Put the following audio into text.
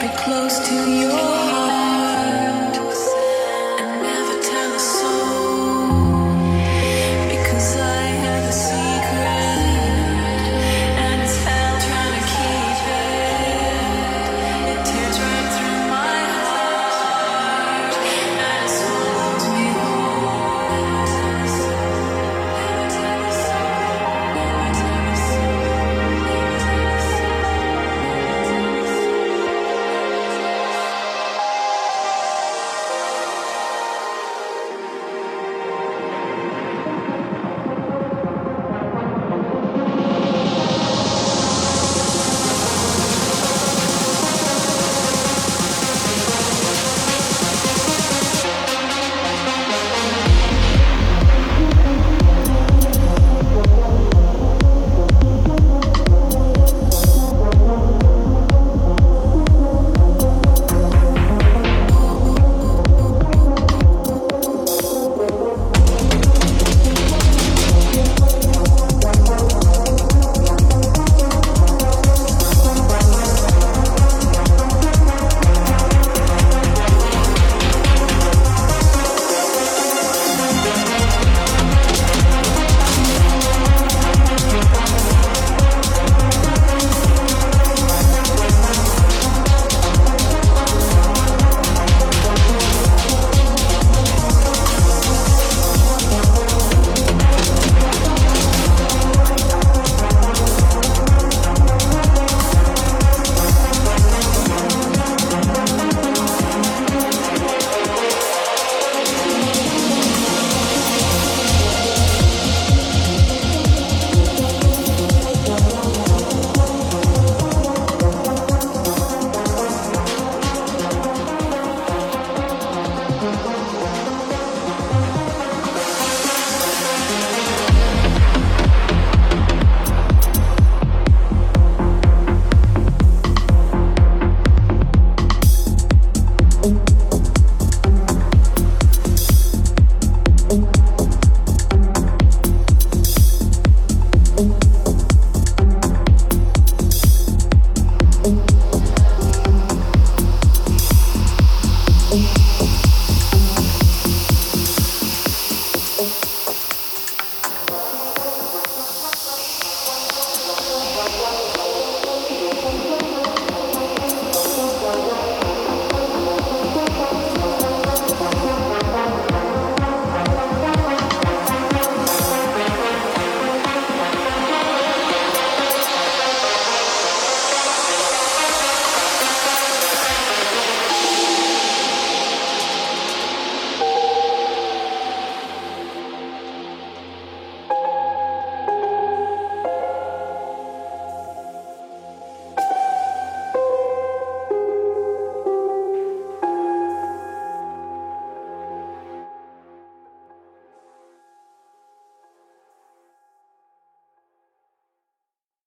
keep it close to your Oh.